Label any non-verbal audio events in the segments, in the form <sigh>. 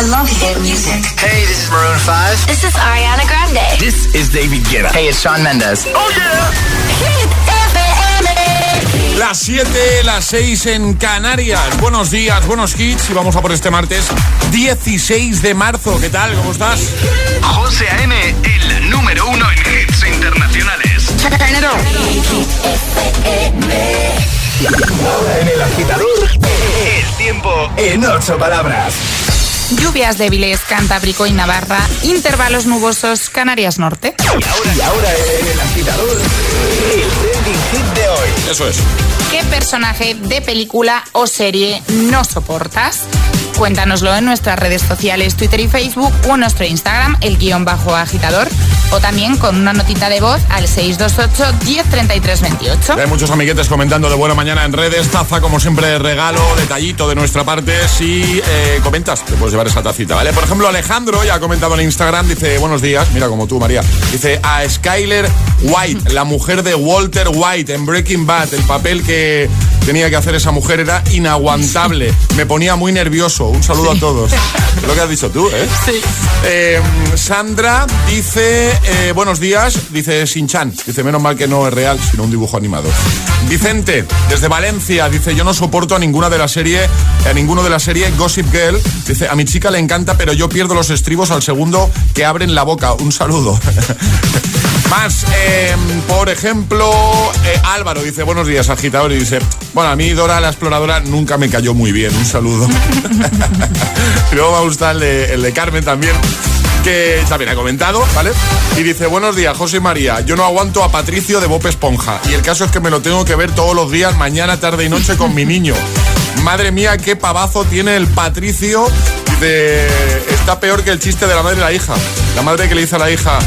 I love hit music. Hey, this is Maroon 5. This is Ariana Grande. This is David Guetta. Hey, it's Sean Mendes. Oh yeah. Hit FM. Las 7, las 6 en Canarias. Buenos días, buenos hits. Y vamos a por este martes 16 de marzo. ¿Qué tal? ¿Cómo estás? José A.M., el número uno en hits internacionales. En el agitador, El tiempo en ocho palabras. Lluvias débiles, Cantábrico y Navarra. Intervalos nubosos, Canarias Norte. Y ahora, y ahora el agitador, trending hit de hoy. Eso es. ¿Qué personaje de película o serie no soportas? Cuéntanoslo en nuestras redes sociales, Twitter y Facebook o en nuestro Instagram, el guion bajo agitador, o también con una notita de voz al 628 1033 28. Hay muchos amiguetes comentando de buena mañana en redes. Taza, como siempre, regalo, detallito de nuestra parte. Si eh, comentas, te puedes llevar esa tacita, ¿vale? Por ejemplo, Alejandro ya ha comentado en Instagram, dice, buenos días, mira como tú, María. Dice, a Skyler White, la mujer de Walter White en Breaking Bad, el papel que tenía que hacer esa mujer era inaguantable. Me ponía muy nervioso. Un saludo a todos. <laughs> Lo que has dicho tú, ¿eh? Sí. Eh, Sandra dice, eh, buenos días, dice Sinchan, dice, menos mal que no es real, sino un dibujo animado. Vicente, desde Valencia, dice, yo no soporto a ninguna de la serie, a ninguno de la serie Gossip Girl, dice, a mi chica le encanta, pero yo pierdo los estribos al segundo que abren la boca. Un saludo. <laughs> Más, eh, por ejemplo, eh, Álvaro dice, buenos días, agitador, y dice, bueno, a mí Dora la exploradora nunca me cayó muy bien, un saludo. <laughs> luego me ha gustado el de, Carmen también, que también ha comentado, ¿vale? Y dice, buenos días, José María, yo no aguanto a Patricio de Bob Esponja, y el caso es que me lo tengo que ver todos los días, mañana, tarde y noche con mi niño. Madre mía, qué pavazo tiene el Patricio de... Está peor que el chiste de la madre y la hija. La madre que le dice a la hija,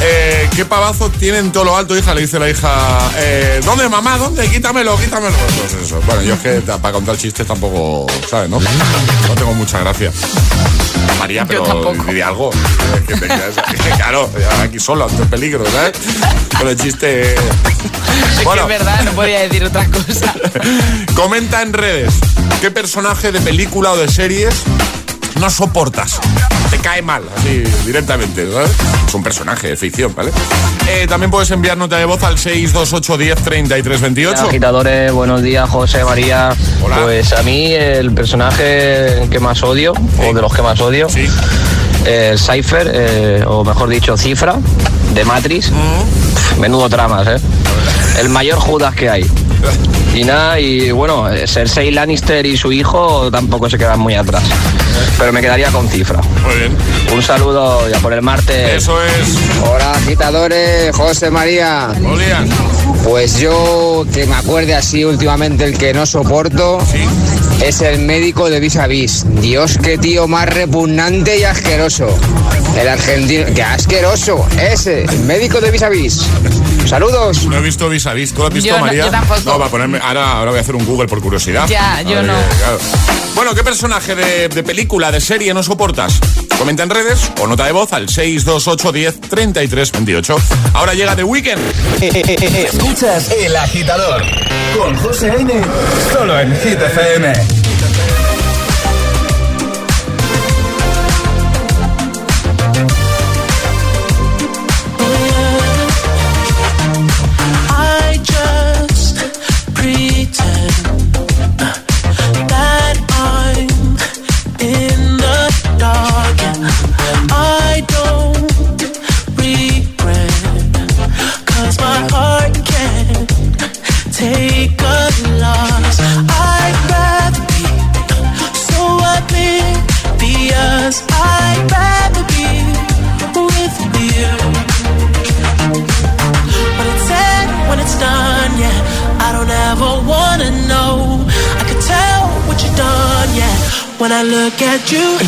eh, ¿qué pavazo tiene en todo lo alto, hija? Le dice la hija, eh, ¿dónde, mamá? ¿Dónde? Quítamelo, quítamelo. Pues eso. Bueno, yo es que para contar chistes tampoco, ¿sabes, no? No tengo mucha gracia. María, pero tampoco. di algo. Es que te quedas- <laughs> claro, aquí solo, ante el peligro, ¿sabes? Con el chiste... Bueno, Que es verdad, no podía decir otra cosa. <laughs> Comenta en redes qué personaje de película o de series no soportas. Te cae mal, así directamente, ¿sabes? Es un personaje de ficción, ¿vale? Eh, también puedes enviar nota de voz al 628 10 33 28. Agitadores, buenos días, José, María. Hola. Pues a mí el personaje que más odio, o de los que más odio, Sí. es Cypher, eh, o mejor dicho, Cifra, de Matrix. Pff, Menudo tramas, ¿eh? El mayor Judas que hay. <laughs> Y nada, y bueno, eh, Cersei Lannister y su hijo tampoco se quedan muy atrás. Pero me quedaría con Cifra. Muy bien. Un saludo ya por el martes. Eso es. Hola agitadores, José María. Días. Pues yo que me acuerde así últimamente el que no soporto Sí. es el médico de Vis a Vis. Dios, qué tío más repugnante y asqueroso. El argentino, qué asqueroso. Ese, el médico de Vis a Vis. Saludos. No he visto vis a vis. ¿Tú lo has visto, Yo no, María? yo tampoco. No, va a ponerme. Ahora, ahora voy a hacer un Google por curiosidad. Ya, yo ver, no. claro. Bueno, ¿qué personaje de, de película, de serie no soportas? Comenta en redes o nota de voz al 628 10 33 28. Ahora llega The Weeknd. Escuchas El Agitador con José A.M. Solo en Hit FM. I look at you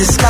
Me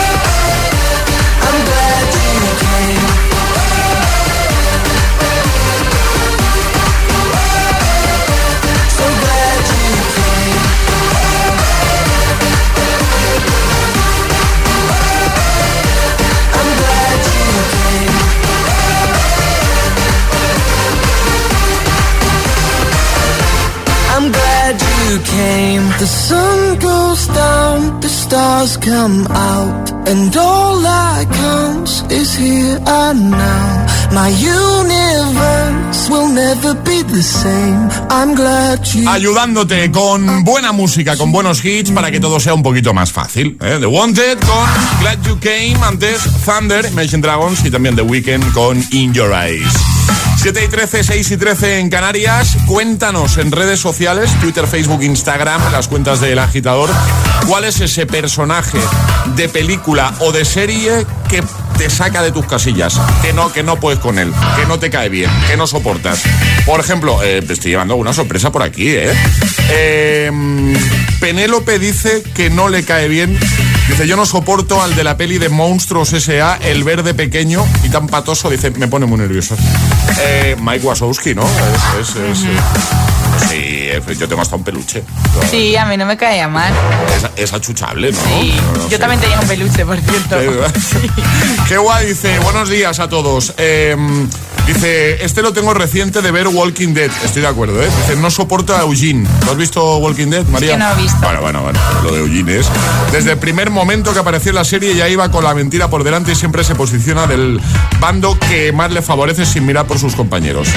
You came. The sun goes down, the stars come out, and all that counts is here and now. My universe will never be the same. I'm glad you. Ayudándote con buena música, con buenos hits para que todo sea un poquito más fácil. ¿eh? The Wanted con Glad You Came, antes Thunder, Imagine Dragons y también The Weeknd con In Your Eyes. 7 y 13, 6 y 13 en Canarias. Cuéntanos en redes sociales, Twitter, Facebook, Instagram, las cuentas del agitador, cuál es ese personaje de película o de serie que te saca de tus casillas, que no, que no puedes con él, que no te cae bien, que no soportas. Por ejemplo, eh, te estoy llevando una sorpresa por aquí, ¿eh? Eh, Penélope dice que no le cae bien. Dice, yo no soporto al de la peli de Monstruos S.A., el verde pequeño y tan patoso. Dice, me pone muy nervioso. Eh, Mike Wazowski, ¿no? Es, es- es- Sí, eh, yo tengo hasta un peluche. Sí, a mí no me caía mal. Es, achuchable, ¿no? Sí, No, no yo también tenía un peluche, por cierto. <laughs> Sí. Qué guay, dice, buenos días a todos. Eh, dice, este lo tengo reciente de ver Walking Dead. Estoy de acuerdo, ¿eh? Dice, no soporto a Eugene. ¿Tú has visto Walking Dead, María? que no he visto. Bueno, bueno, bueno. Lo de Eugene es. Desde el primer momento que apareció en la serie ya iba con la mentira por delante y siempre se posiciona del bando que más le favorece sin mirar por sus compañeros.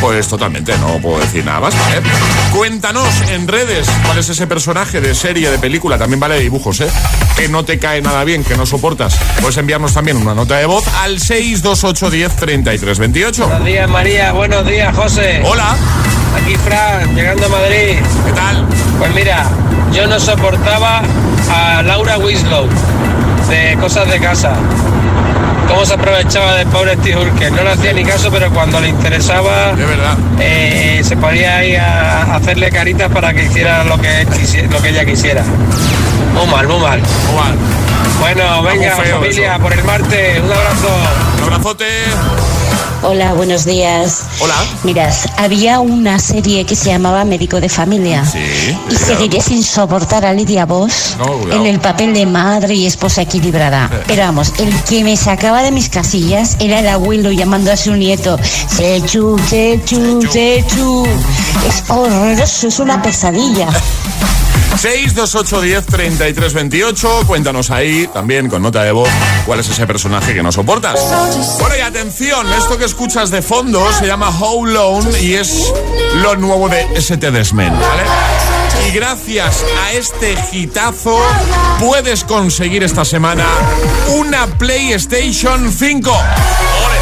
Pues totalmente, no puedo decir nada más. ¿eh? Cuéntanos en redes cuál es ese personaje de serie, de película, también vale de dibujos, ¿eh? Que no te cae nada bien, que no soportas. Puedes enviarnos también una nota de voz al 628 10 33 28. Buenos días, María. Buenos días, José. Hola, Aquí, Fran, llegando a Madrid. ¿qué tal? Pues mira, yo no soportaba a Laura Winslow de Cosas de Casa. Cómo se aprovechaba del pobre Steve Urkel. No le hacía ni caso, pero cuando le interesaba, De verdad. eh, se ponía ahí a hacerle caritas para que hiciera lo que, lo que ella quisiera. Muy mal, muy mal. Juan, Bueno, venga, muy familia, eso. por el martes. Un abrazo. un abrazote. Hola, buenos días. Hola. Mirad, había una serie que se llamaba Médico de Familia. Sí. Y seguiré sin soportar a Lidia Vos No, en el papel de madre y esposa equilibrada. <laughs> Pero vamos, el que me sacaba de mis casillas era el abuelo llamando a su nieto. Sechu, Sechu, Sechu. Es horroroso, es una pesadilla. <laughs> 628 10 33 28. Cuéntanos ahí, también con nota de voz, cuál es ese personaje que no soportas. Bueno, y atención, esto que escuchas de fondo se llama How Lone y es lo nuevo de ST Desmen, ¿vale? Y gracias a este hitazo puedes conseguir esta semana una PlayStation 5. ¡Ole!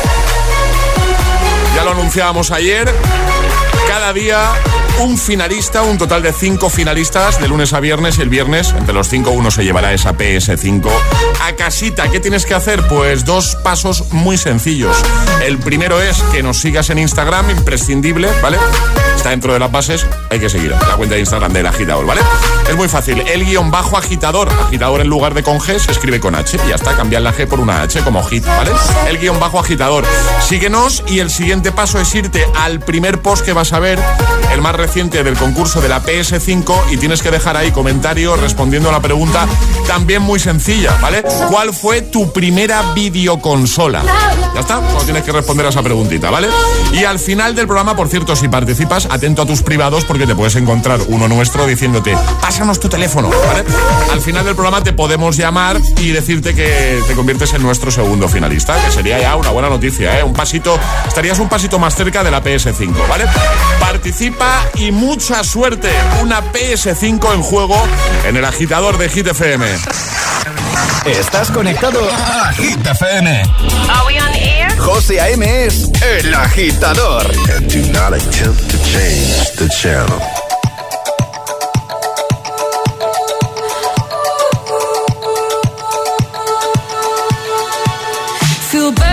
Ya lo anunciábamos ayer. Cada día un finalista, un total de cinco finalistas de lunes a viernes y el viernes entre los cinco uno se llevará esa PS5 a casita. ¿Qué tienes que hacer? Pues dos pasos muy sencillos. El primero es que nos sigas en Instagram, imprescindible, ¿vale? Está dentro de las bases, hay que seguir la cuenta de Instagram del agitador, ¿vale? Es muy fácil. El guion bajo agitador, agitador en lugar de con G, se escribe con H y ya está, cambiar la G por una H como hit, ¿vale? El guion bajo agitador. Síguenos y el siguiente paso es irte al primer post que vas a ver, el más reciente del concurso de la PS5 y tienes que dejar ahí comentario respondiendo a la pregunta también muy sencilla, ¿vale? ¿Cuál fue tu primera videoconsola? Ya está, no tienes que responder a esa preguntita, ¿vale? Y al final del programa, por cierto, si participas, atento a tus privados porque te puedes encontrar uno nuestro diciéndote, pásanos tu teléfono, ¿vale? Al final del programa te podemos llamar y decirte que te conviertes en nuestro segundo finalista, que sería ya una buena noticia, ¿eh? Un pasito, estarías un pasito más cerca de la PS5, ¿vale? Participa y mucha suerte. Una PS5 en juego en el agitador de Hit FM. Estás conectado a Hit FM. Are we on air? José A.M. es el agitador. and do not attempt to change the channel.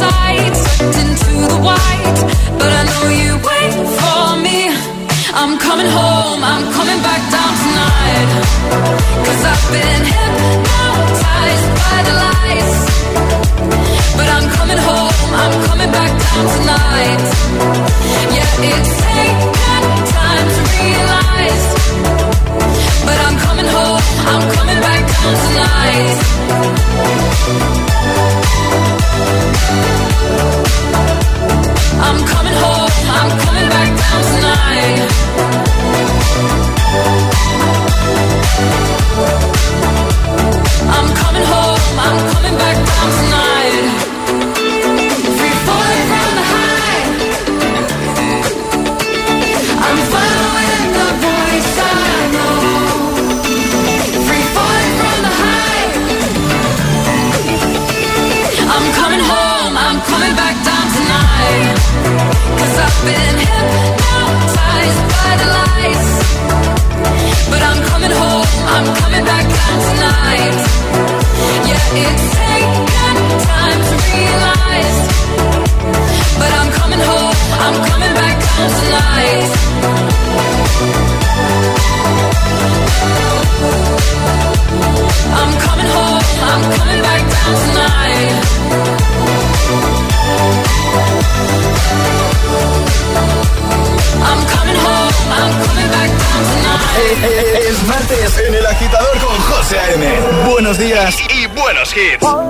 into the white. But I know you wait for me. I'm coming home, I'm coming back down tonight. I've been hypnotized by the lights. But I'm coming home, I'm coming back down tonight. Yeah, it's taken time to realize. But I'm coming home, I'm coming back down tonight. I'm coming home, I'm coming back down tonight. I'm coming home, I'm coming back down tonight. Y,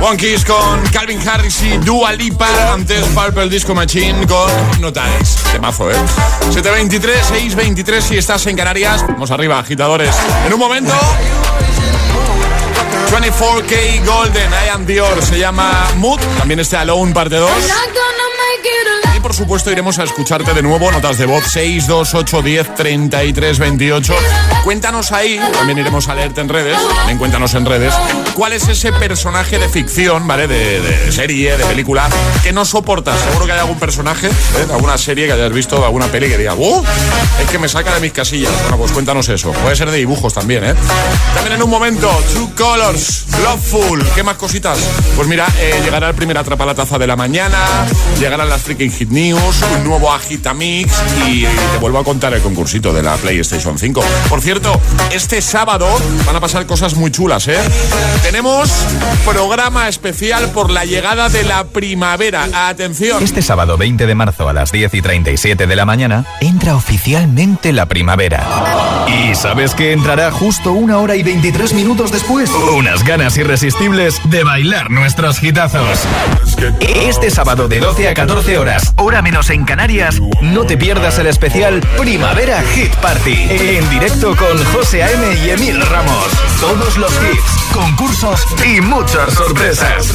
One Kiss con Calvin Harris y Dua Lipa. Antes Purple Disco Machine con Hypnotize. Temazo, ¿eh? 723, 623 si estás en Canarias. Vamos arriba, agitadores. En un momento... 24K Golden, I am Dior, se llama Mood, también este Alone parte 2. Y por supuesto iremos a escucharte de nuevo, notas de voz 628 10 33 28. Cuéntanos ahí, también iremos a leerte en redes, también cuéntanos en redes, cuál es ese personaje de ficción, ¿vale? De, serie, de película, que no soportas. Seguro que hay algún personaje, ¿eh? alguna serie que hayas visto, alguna peli que diga, ¡uh! Es que me saca de mis casillas. Bueno, pues cuéntanos eso. Puede ser de dibujos también, ¿eh? También en un momento, True Colors, Loveful, ¿qué más cositas? Pues mira, eh, llegará el primer atrapa la taza de la mañana, llegarán las Freaking Hit News, un nuevo Agitamix y te vuelvo a contar el concursito de la PlayStation 5. Por cierto, este sábado van a pasar cosas muy chulas, ¿eh? Tenemos programa especial por la llegada de la primavera. Atención. Este sábado 20 de marzo a las 10 y 37 de la mañana entra oficialmente la primavera. ¿Y sabes que entrará justo una hora y 23 minutos después? Unas ganas irresistibles de bailar nuestros hitazos. Este sábado de 12 a 14 horas, hora menos en Canarias, no te pierdas el especial Primavera Hit Party. En directo con José A.M. y Emil Ramos. Todos los hits, concursos y muchas sorpresas.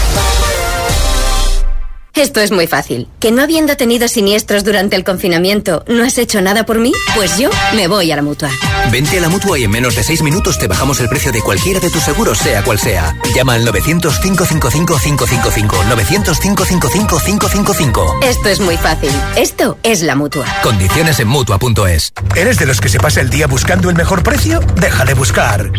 Esto es muy fácil. ¿Que no habiendo tenido siniestros durante el confinamiento, no has hecho nada por mí? Pues yo me voy a la mutua. Vente a la mutua y en menos de 6 minutos te bajamos el precio de cualquiera de tus seguros, sea cual sea. Llama al 900-555-555. 900-555-555. Esto es muy fácil. Esto es la mutua. Condiciones en mutua.es. ¿Eres de los que se pasa el día buscando el mejor precio? Deja de buscar.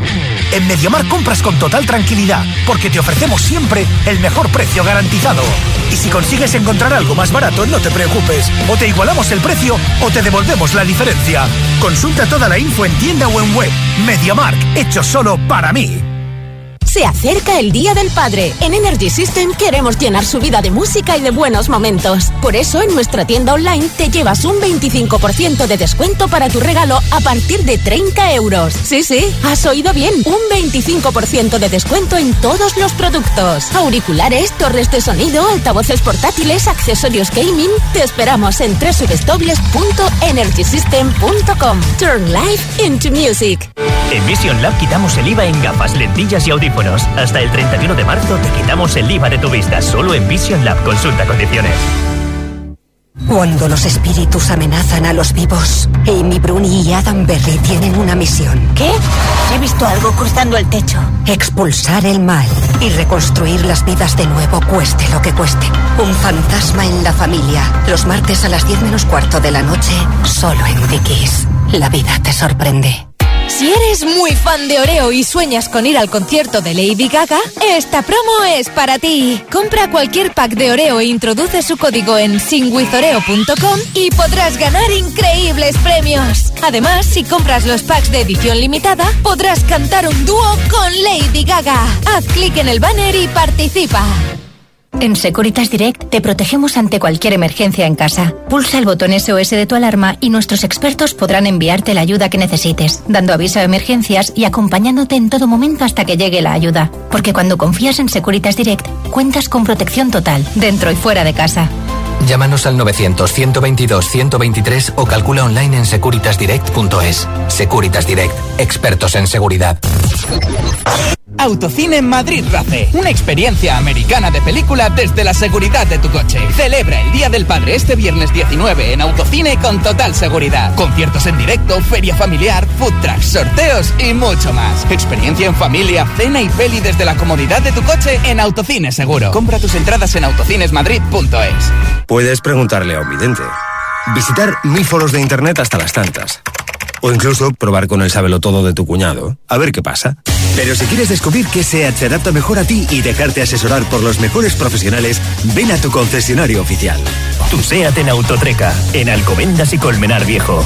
En Mediamar compras con total tranquilidad, porque te ofrecemos siempre el mejor precio garantizado. Y si consigues encontrar algo más barato, no te preocupes. O te igualamos el precio o te devolvemos la diferencia. Consulta toda la info en tienda o en web. Mediamark, hecho solo para mí. Se acerca el Día del Padre. En Energy System queremos llenar su vida de música y de buenos momentos. Por eso en nuestra tienda online te llevas un 25% de descuento para tu regalo a partir de 30 euros. Sí, sí, has oído bien. Un 25% de descuento en todos los productos. Auriculares, torres de sonido, altavoces portátiles, accesorios gaming. Te esperamos en www.energysystem.com. Turn life into music. En Vision Lab quitamos el IVA en gafas, lentillas y audífonos. Hasta el 31 de marzo te quitamos el IVA de tu vista. Solo en Vision Lab. Consulta condiciones. Cuando los espíritus amenazan a los vivos, Amy Bruni y Adam Berry tienen una misión. ¿Qué? He visto algo cruzando el techo. Expulsar el mal y reconstruir las vidas de nuevo, cueste lo que cueste. Un fantasma en la familia. Los martes a las 10 menos cuarto de la noche, solo en Dickies. La vida te sorprende. Si eres muy fan de Oreo y sueñas con ir al concierto de Lady Gaga, esta promo es para ti. Compra cualquier pack de Oreo e introduce su código en singwithoreo.com y podrás ganar increíbles premios. Además, si compras los packs de edición limitada, podrás cantar un dúo con Lady Gaga. Haz clic en el banner y participa. En Securitas Direct te protegemos ante cualquier emergencia en casa. Pulsa el botón SOS de tu alarma y nuestros expertos podrán enviarte la ayuda que necesites, dando aviso a emergencias y acompañándote en todo momento hasta que llegue la ayuda. Porque cuando confías en Securitas Direct, cuentas con protección total, dentro y fuera de casa. Llámanos al 900-122-123 o calcula online en securitasdirect.es. Securitas Direct, expertos en seguridad. Autocine Madrid Race, una experiencia americana de película desde la seguridad de tu coche. Celebra el Día del Padre este viernes 19 en Autocine con total seguridad. Conciertos en directo, feria familiar, food trucks, sorteos y mucho más. Experiencia en familia, cena y peli desde la comodidad de tu coche en Autocine Seguro. Compra tus entradas en autocinesmadrid.es. Puedes preguntarle a un vidente. Visitar mil foros de internet hasta las tantas. O incluso probar con el todo de tu cuñado. A ver qué pasa. Pero si quieres descubrir qué SEAT se adapta mejor a ti y dejarte asesorar por los mejores profesionales, ven a tu concesionario oficial. Tu SEAT en Autotreca, en Alcobendas y Colmenar Viejo.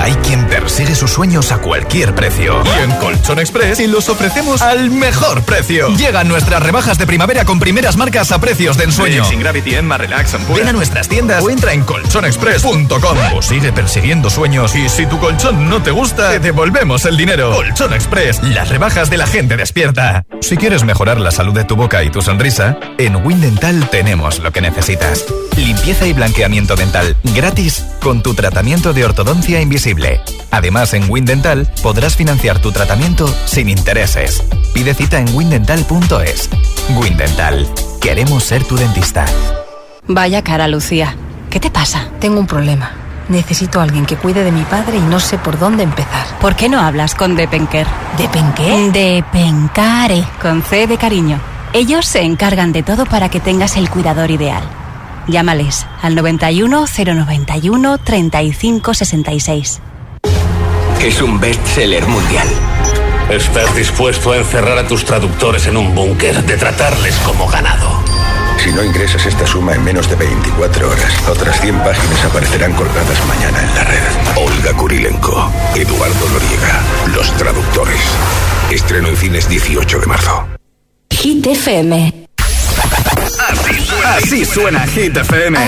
Hay quien persigue sus sueños a cualquier precio. Y en Colchón Express y los ofrecemos al mejor precio. Llegan nuestras rebajas de primavera con primeras marcas a precios de ensueño. Sin Gravity, Emma, Relax, Ampura. Ven a nuestras tiendas o entra en colchonexpress.com o sigue persiguiendo sueños y si tu colchón no te gusta, te devolvemos el dinero. Colchón Express, las rebajas de la gente despierta. Si quieres mejorar la salud de tu boca y tu sonrisa, en Windental tenemos lo que necesitas. Limpieza y blanqueamiento dental gratis con tu tratamiento de ortodoncia invisible. Además, en Windental podrás financiar tu tratamiento sin intereses. Pide cita en windental.es. Windental. Queremos ser tu dentista. Vaya cara, Lucía. ¿Qué te pasa? Tengo un problema. Necesito a alguien que cuide de mi padre y no sé por dónde empezar. ¿Por qué no hablas con Depenker? ¿Depenqué? Depencare. Con C de cariño. Ellos se encargan de todo para que tengas el cuidador ideal. Llámales al 91 091 35 66. Es un bestseller mundial. Estás dispuesto a encerrar a tus traductores en un búnker, de tratarles como ganado. Si no ingresas esta suma en menos de 24 horas, otras 100 páginas aparecerán colgadas mañana en la red. Olga Kurilenko, Eduardo Noriega, Los Traductores. Estreno en cines 18 de marzo. Hit FM. Así suena Hit FM.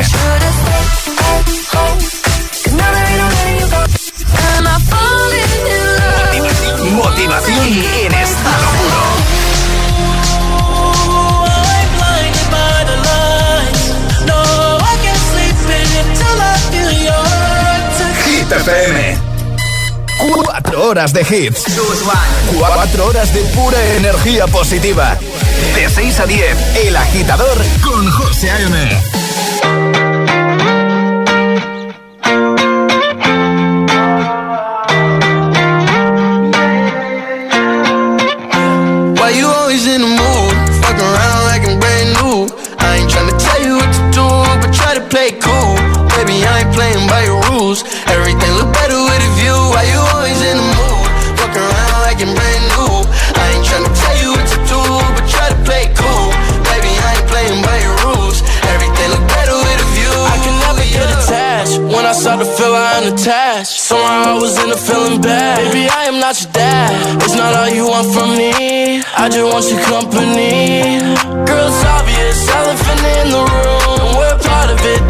Motivación en estado puro. Hit FM. Cuatro horas de hits. Cuatro horas de pura energía positiva. De 6 a 10, El Agitador con José A.M. What to play cool. Baby, I ain't playing by your rules. Somehow I was in a feeling bad. Baby, I am not your dad. It's not all you want from me. I just want your company. Girl, it's obvious, elephant in the room. And we're part of it.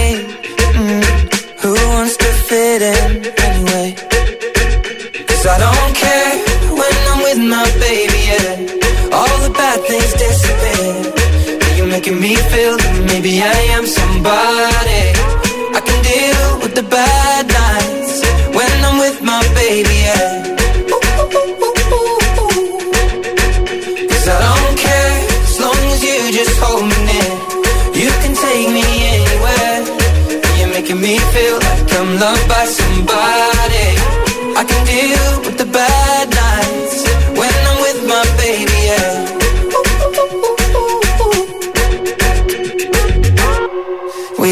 I don't care when I'm with my baby, yeah. All the bad things disappear. You're making me feel that maybe I am somebody. I can deal with the bad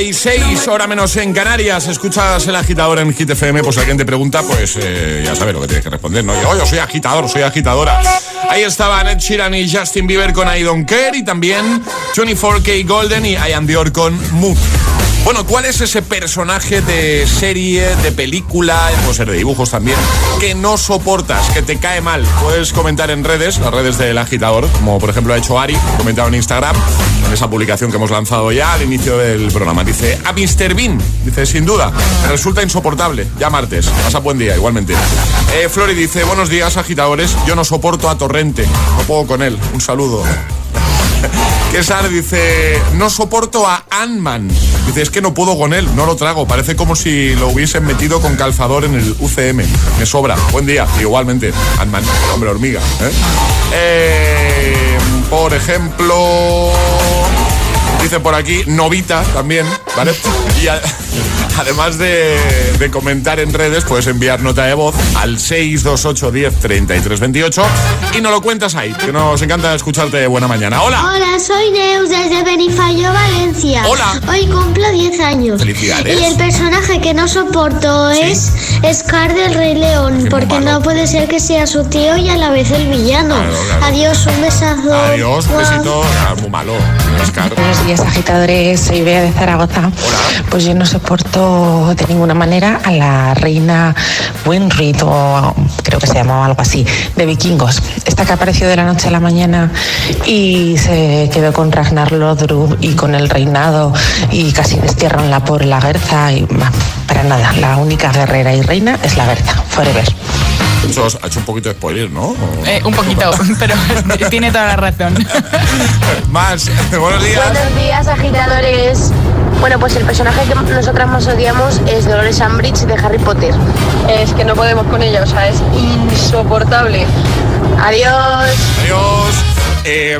7.36, hora menos en Canarias. Escuchas el agitador en Hit FM. Pues alguien te pregunta, pues eh, ya sabes lo que tienes que responder. No, yo, yo soy agitador, soy agitadora. Ahí estaban Ed Sheeran y Justin Bieber con I Don't Care. Y también 24K Golden y I Am Dior con Mood. Bueno, ¿cuál es ese personaje de serie, de película, puede ser de dibujos también, que no soportas, que te cae mal? Puedes comentar en redes, las redes del agitador, como por ejemplo ha hecho Ari, comentado en Instagram, en esa publicación que hemos lanzado ya al inicio del programa. Dice, a Mr. Bean, dice, sin duda, resulta insoportable, ya martes, pasa buen día, igualmente. Eh, Flori dice, buenos días agitadores, yo no soporto a Torrente, no puedo con él, un saludo. Quesar dice, no soporto a Ant-Man. Dice, es que no puedo con él, no lo trago. Parece como si lo hubiesen metido con calzador en el UCM. Me sobra. Buen día. Igualmente, Ant-Man, hombre hormiga. ¿eh? Eh, por ejemplo, dice por aquí, Novita también, ¿vale? Y a- <laughs> además de, de comentar en redes, puedes enviar nota de voz al 628 10 33 28 y nos lo cuentas ahí, que nos encanta escucharte de buena mañana. ¡Hola! Hola, soy Neus desde Benifallo, Valencia. Hola. Hoy cumplo 10 años. Felicidades. Y el personaje que no soporto es Scar del Rey León, porque no puede ser que sea su tío y a la vez el villano. Claro, claro. Adiós, un besazo. Adiós, un besito. Ah, muy malo, Oscar. Días, agitadores. Soy Bea de Zaragoza. Pues yo no soporto de ninguna manera a la reina Winrid, o creo que se llamaba algo así, de vikingos. Esta que apareció de la noche a la mañana y se quedó con Ragnar Lodbrok y con el reinado y casi destierran la por la Gerza. Y bah, para nada, la única guerrera y reina es la Gerza, forever. Ha hecho, ha hecho un poquito de spoiler, ¿no? Eh, un poquito, <laughs> pero <laughs> tiene toda la razón. <laughs> Más, buenos días. Buenos días, agitadores. Bueno, pues el personaje que nosotras más odiamos es Dolores Umbridge de Harry Potter. Es que no podemos con ella, o sea, es insoportable. Adiós. Adiós. Eh,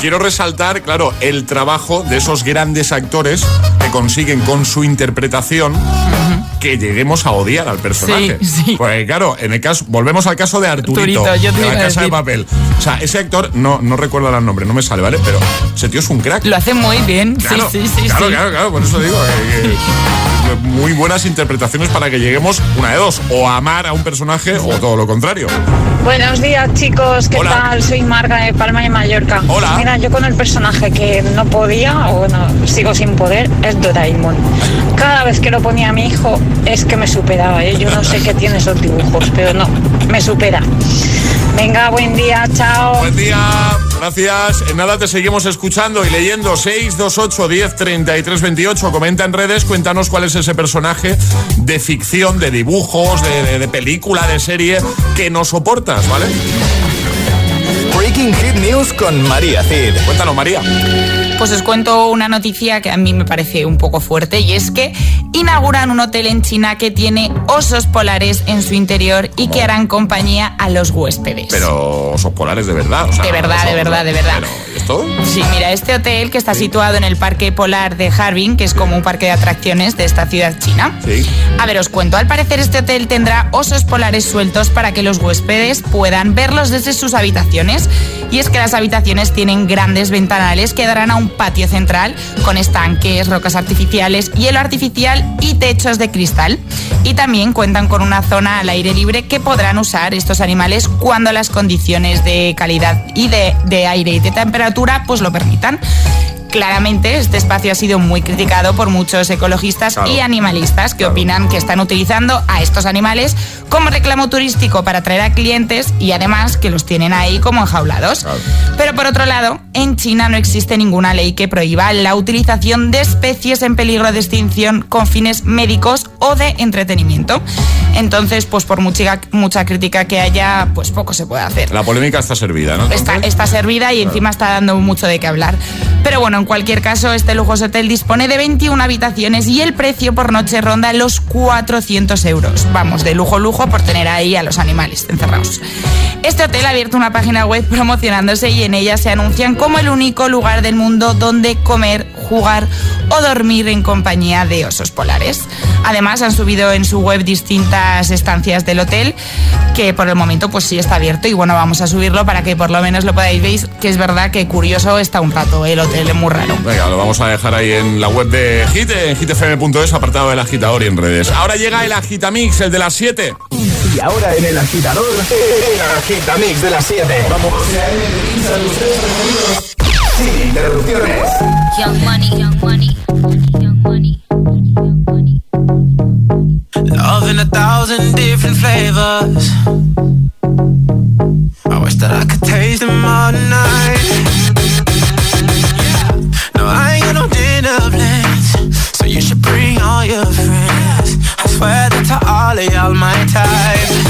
quiero resaltar, claro, el trabajo de esos grandes actores que consiguen con su interpretación que lleguemos a odiar al personaje. Sí, sí. Pues claro, en el caso, volvemos al caso de Arturito, Arturito, yo te de la casa de papel. O sea, ese actor, no, no recuerdo el nombre, no me sale, ¿vale? Pero ese tío es un crack. Lo hace muy bien. Claro, sí, sí, sí. claro, sí. claro, claro, por eso digo que- que muy buenas interpretaciones para que lleguemos una de dos, o a amar a un personaje o todo lo contrario. Buenos días chicos, ¿qué Hola. tal? Soy Marga de Palma de Mallorca. Hola. Mira, yo con el personaje que no podía, o bueno, sigo sin poder, es Doraemon. Cada vez que lo ponía a mi hijo es que me superaba, ¿eh? Yo no sé qué tiene esos dibujos, pero no, me supera. Venga, buen día, chao. Buen día, gracias. En nada te seguimos escuchando y leyendo 628 10 33 28. Comenta en redes, cuéntanos cuál es ese personaje de ficción, de dibujos, de, película, de serie que no soportas, ¿vale? Breaking Hit News con María Cid. Cuéntanos, María. Pues os cuento una noticia que a mí me parece un poco fuerte y es que inauguran un hotel en China que tiene osos polares en su interior y que harán compañía a los huéspedes. Pero osos polares de verdad. O sea, de verdad, de verdad, de verdad. ¿Esto? Sí, mira, este hotel que está situado en el Parque Polar de Harbin, que es como un parque de atracciones de esta ciudad china. Sí. A ver, os cuento. Al parecer este hotel tendrá osos polares sueltos para que los huéspedes puedan verlos desde sus habitaciones. Y es que las habitaciones tienen grandes ventanales que darán a un patio central con estanques, rocas artificiales, hielo artificial y techos de cristal. Y también cuentan con una zona al aire libre que podrán usar estos animales cuando las condiciones de calidad y de, de aire y de temperatura pues lo permitan. Claramente, este espacio ha sido muy criticado por muchos ecologistas Claro. y animalistas que opinan que están utilizando a estos animales como reclamo turístico para atraer a clientes y además que los tienen ahí como enjaulados. Pero por otro lado, en China no existe ninguna ley que prohíba la utilización de especies en peligro de extinción con fines médicos o de entretenimiento. Entonces, pues por mucha, mucha crítica que haya, pues poco se puede hacer. La polémica está servida, ¿no? Está, está servida y encima está dando mucho de qué hablar. Pero bueno, en cualquier caso, este lujoso hotel dispone de 21 habitaciones y el precio por noche ronda los 400 euros. Vamos, de lujo lujo por tener ahí a los animales encerrados. Este hotel ha abierto una página web promocionándose y en ella se anuncian como el único lugar del mundo donde comer, jugar o dormir en compañía de osos polares. Además, han subido en su web distintas estancias del hotel que por el momento pues sí está abierto y bueno, vamos a subirlo para que por lo menos lo podáis ver, que es verdad que curioso está un rato el hotel, es muy raro. Venga, lo vamos a dejar ahí en la web de Hit, en hitfm.es, apartado del agitador y en redes. Ahora llega el agitamix, el de las 7. Y ahora en el agitador, el agitamix de las 7. Vamos. Sin interrupciones. Young money, young money, young money, young money. Love in a thousand different flavors. I wish that I could taste them all night. No, I ain't got no dinner plans, so you should bring all your friends. I swear that to all of y'all my type.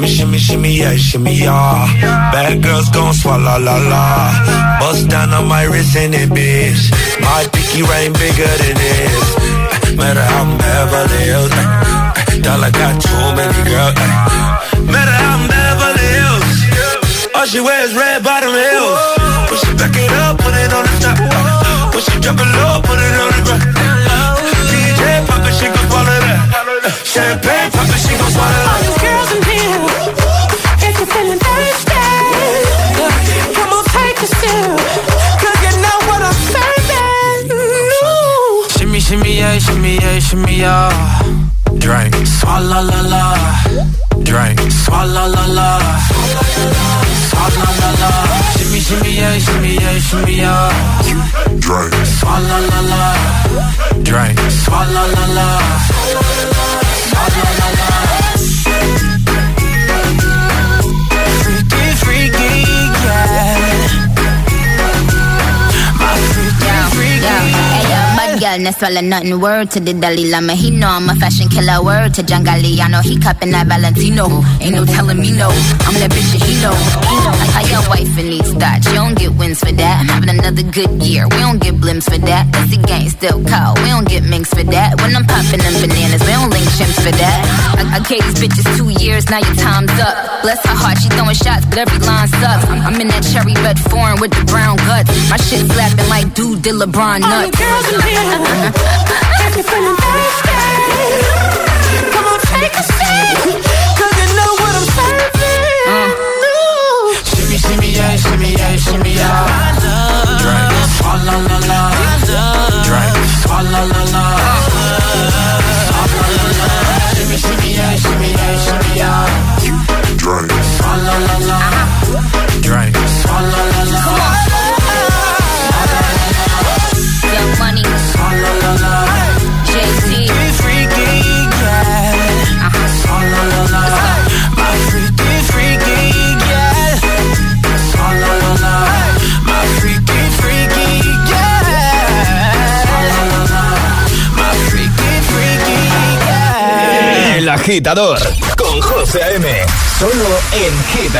Shimmy, shimmy, shimmy, yeah, shimmy, yeah. Bad girls gon' swallow la la. Bust down on my wrist in it, bitch. My pinky ring bigger than this. Matter how I'm Beverly Hills. Dollar got too many girls. Matter how I'm Beverly Hills. All she wears red bottom heels. When she back it up, put it on the top. When she drop it low, put it on the ground. DJ pop it, she gon' swallow that. Champagne pop it, she gon' swallow that. All you girls shimmy, yeah, shimmy, yeah. Drink. Swalla la la. Drink. Swalla la la. Swalla la la. Shimmy, shimmy, yeah, shimmy, yeah, shimmy, yeah. Drink. Swalla la la. Drink. Swalla la la. Swalla la la. Freaky, freaky, yeah. My freaky, freaky. Bad no swallow nothing. Word to the Dalai Lama. He know I'm a fashion killer. Word to John Galliano. He cupping that Valentino. Ain't no telling me no. I'm that bitch that he know. I, I got wife and needs thoughts. You don't get wins for that. I'm having another good year. We don't get blimps for that. That's the gang still call. We don't get minks for that. When I'm popping them bananas, we don't link chimps for that. I, I gave these bitches two years. Now your time's up. Bless her heart. She throwing shots, but every line sucks. I'm, I'm in that cherry red foreign with the brown guts. My shit slapping like dude did LeBron All you nuts. girls in here, Feeling thirsty. Come on, take a seat. You know what I'm No. Shimmy, shimmy, yeah, shimmy, yeah, shimmy, yeah. Drink. Oh, la, la, Drink. Oh, Shimmy, shimmy, yeah, shimmy, yeah, shimmy, yeah. La, la. Come on. Agitador con José A.M. Solo en Hit.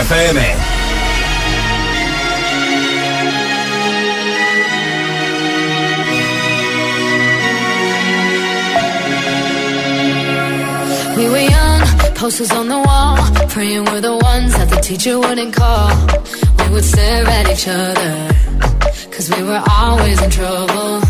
We were young, posters on the wall, praying we're the ones that the teacher wouldn't call. We would stare at each other, cause we were always in trouble.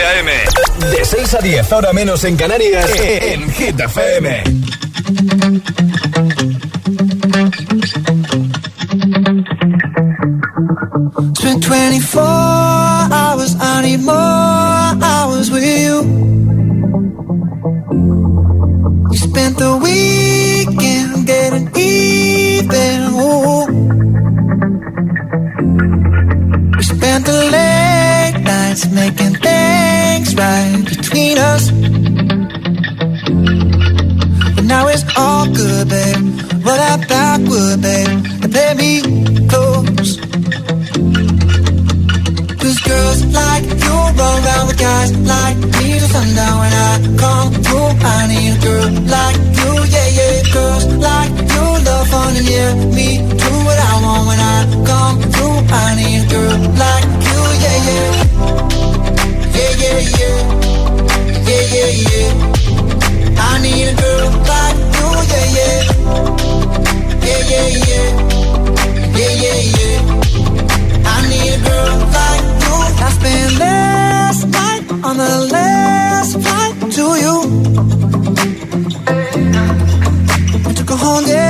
José A.M. De 6 a 10, ahora menos en Canarias, en Hit FM. Spent 24 hours, I need more hours with you. You spent the weekend getting even. Ooh. We spent the late nights making things right between us. But now it's all good, babe. Roll that backward, babe, and play me close. Cause girls like you run around with guys like me till sundown when I come through. I need a girl like you, yeah, yeah. Girls like you love fun and yeah, me do what I want when I come through. I need a girl like you, yeah. Yeah, a yeah, yeah. Yeah, yeah, yeah. I need a girl like you. I spent last night on the last flight to you. I took a whole day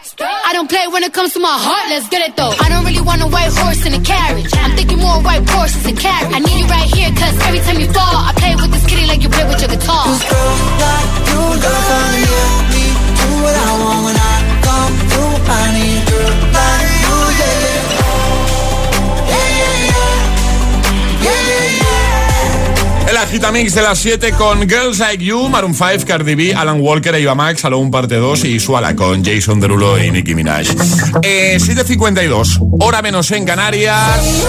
I don't play when it comes to my heart, let's get it though. I don't really want a white horse in a carriage. I'm thinking more white horses and carriage. I need you right here, cause every time you fall, I play with this kitty like you play with your guitar. Cause girls like you me, me, do what I want when I El agitamix de las 7 con Girls Like You, Maroon 5, Cardi B, Alan Walker, Eva Max, Alone Parte 2 y Suala con Jason Derulo y Nicki Minaj. Eh, 7.52, hora menos en Canarias.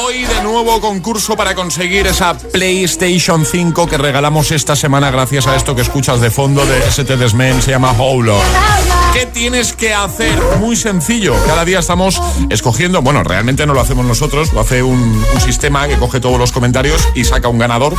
Hoy de nuevo concurso para conseguir esa PlayStation 5 que regalamos esta semana gracias a esto que escuchas de fondo de ST Desmen, se llama Holo. ¿Qué tienes que hacer? Muy sencillo. Cada día estamos escogiendo, bueno, realmente no lo hacemos nosotros, lo hace un, un sistema que coge todos los comentarios y saca un ganador,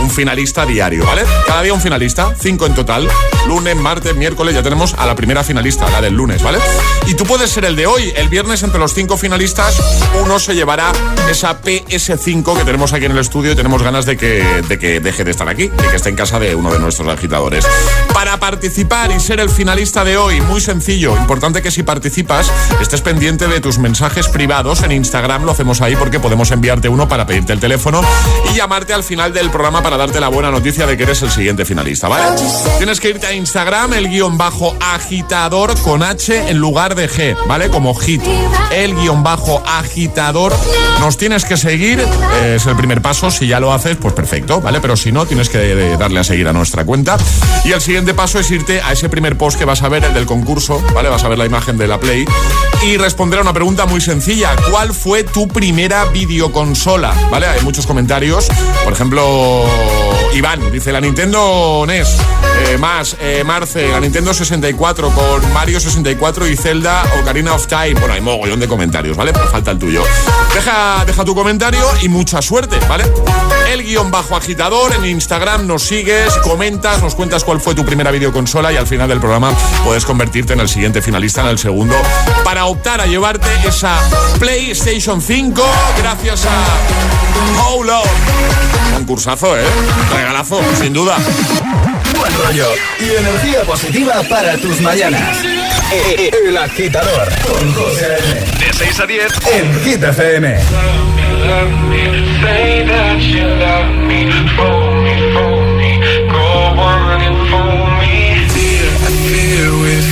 un finalista diario, ¿vale? Cada día un finalista, cinco en total. Lunes, martes, miércoles, ya tenemos a la primera finalista, la del lunes, ¿vale? Y tú puedes ser el de hoy. El viernes, entre los cinco finalistas, uno se llevará esa PS5 que tenemos aquí en el estudio y tenemos ganas de que, de que deje de estar aquí, de que esté en casa de uno de nuestros agitadores. Para participar y ser el finalista de hoy, muy sencillo. Importante que si participas estés pendiente de tus mensajes privados en Instagram. Lo hacemos ahí porque podemos enviarte uno para pedirte el teléfono y llamarte al final del programa para darte la buena noticia de que eres el siguiente finalista, ¿vale? Tienes que irte a Instagram, el guion bajo agitador con H en lugar de G, ¿vale? Como hit. El guion bajo agitador. Nos tienes que seguir, es el primer paso. Si ya lo haces, pues perfecto, ¿vale? Pero si no, tienes que eh, darle a seguir a nuestra cuenta. Y el siguiente paso es irte a ese primer post que vas a ver, el del concurso, ¿vale? Vas a ver la imagen de la Play y responder a una pregunta muy sencilla. ¿Cuál fue tu primera videoconsola? ¿Vale? Hay muchos comentarios. Por ejemplo, Iván dice la Nintendo NES. Eh, más, eh, Marce, la Nintendo 64 con Mario 64 y Zelda Ocarina of Time. Bueno, hay mogollón de comentarios, ¿vale? Pero falta el tuyo. Deja, deja tu comentario y mucha suerte, ¿vale? El guion bajo agitador en Instagram nos sigues, comentas, nos cuentas cuál fue tu primera videoconsola y al final del programa puedes convertirte en el siguiente finalista, en el segundo, para optar a llevarte esa PlayStation 5 gracias a Holo. Concursazo, ¿eh? Regalazo, sin duda. Buen rollo y energía positiva para tus mañanas. El agitador con José M. De 6 a 10 en Hit FM. I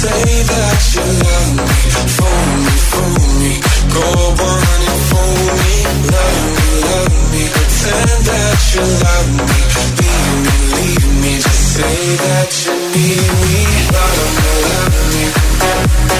Say that you love me, fool me, fool me. Go on and fool me, love me, love me. Pretend that you love me, leave me, leave me. Just say that you need me, love me, love me.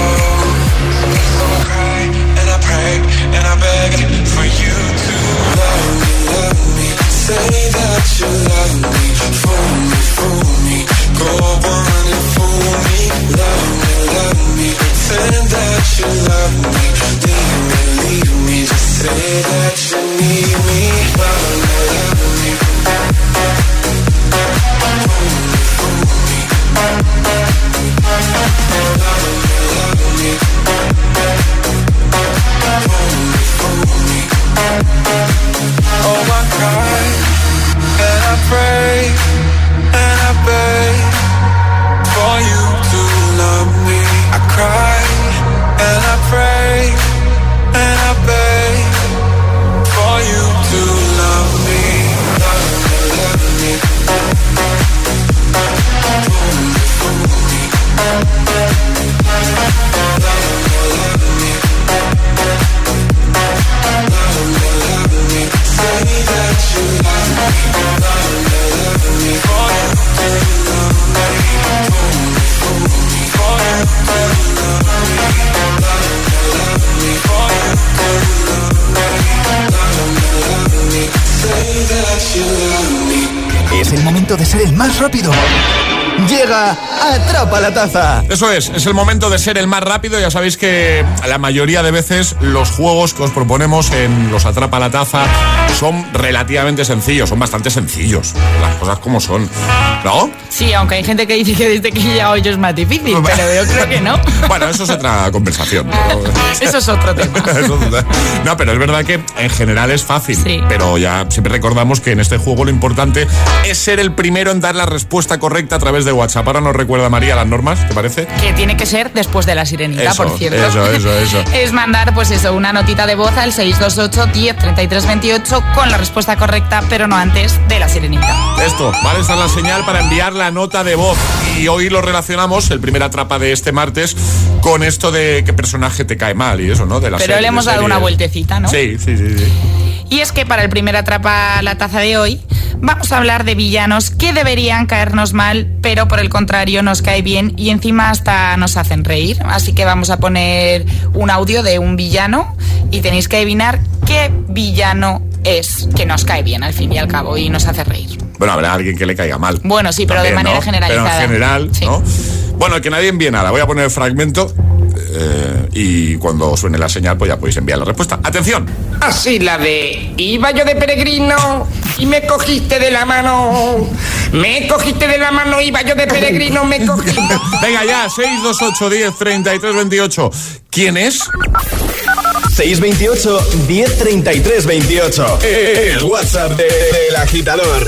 say that you love me, fool me, fool Eso es, es el momento de ser el más rápido. Ya sabéis que la mayoría de veces los juegos que os proponemos en los Atrapa la Taza son relativamente sencillos, son bastante sencillos. Las cosas como son. ¿No? Sí, aunque hay gente que dice que desde que ya hoy es más difícil, pero yo creo que no. <laughs> Bueno, eso es otra conversación. <laughs> Eso es otro tema. <laughs> no, pero es verdad que en general es fácil. Pero ya siempre recordamos que en este juego lo importante es ser el primero en dar la respuesta correcta a través de WhatsApp. Ahora nos recuerda María las normas, ¿te parece? Que tiene que ser después de la sirenita, por cierto. Eso, eso, eso. es mandar, pues eso, una notita de voz al 628 10 33 28 con la respuesta correcta, pero no antes de la sirenita. Esto, vale, esta es la señal para enviar la nota de voz. Y hoy lo relacionamos, el primer atrapa de este martes, con esto de qué personaje te cae mal y eso, ¿no? De la pero le hemos dado una vueltecita, ¿no? Sí, sí, sí, sí. Y es que para el primer atrapa la taza de hoy vamos a hablar de villanos que deberían caernos mal, pero por el contrario nos cae bien y encima hasta nos hacen reír. Así que vamos a poner un audio de un villano y tenéis que adivinar qué villano es que nos cae bien al fin y al cabo y nos hace reír. Bueno, habrá alguien que le caiga mal. Bueno, sí, pero de manera generalizada. Pero en general, ¿no? Bueno, que nadie envíe nada. Voy a poner el fragmento eh, y cuando suene la señal, pues ya podéis enviar la respuesta. ¡Atención! Así la de iba yo de peregrino y me cogiste de la mano. Me cogiste de la mano, iba yo de peregrino, me cogiste. <laughs> Venga ya, 628 10 33 28. ¿Quién es? 628 1033 28. El WhatsApp del de, agitador.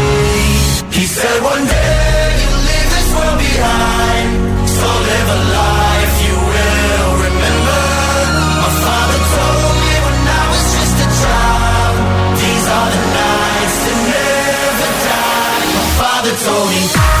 He said one day you'll leave this world behind, so live a life you will remember. My father told me when I was just a child, these are the nights that never die. My father told me.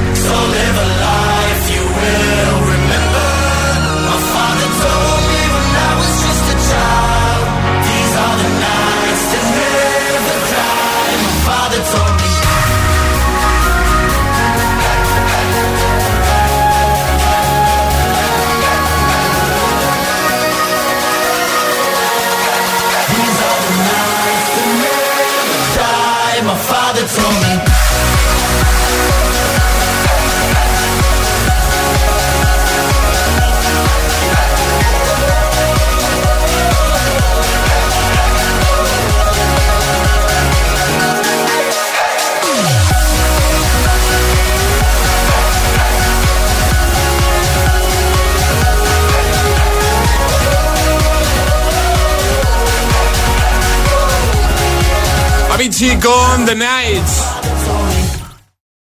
So live a life. You will remember Avicii con The Nights.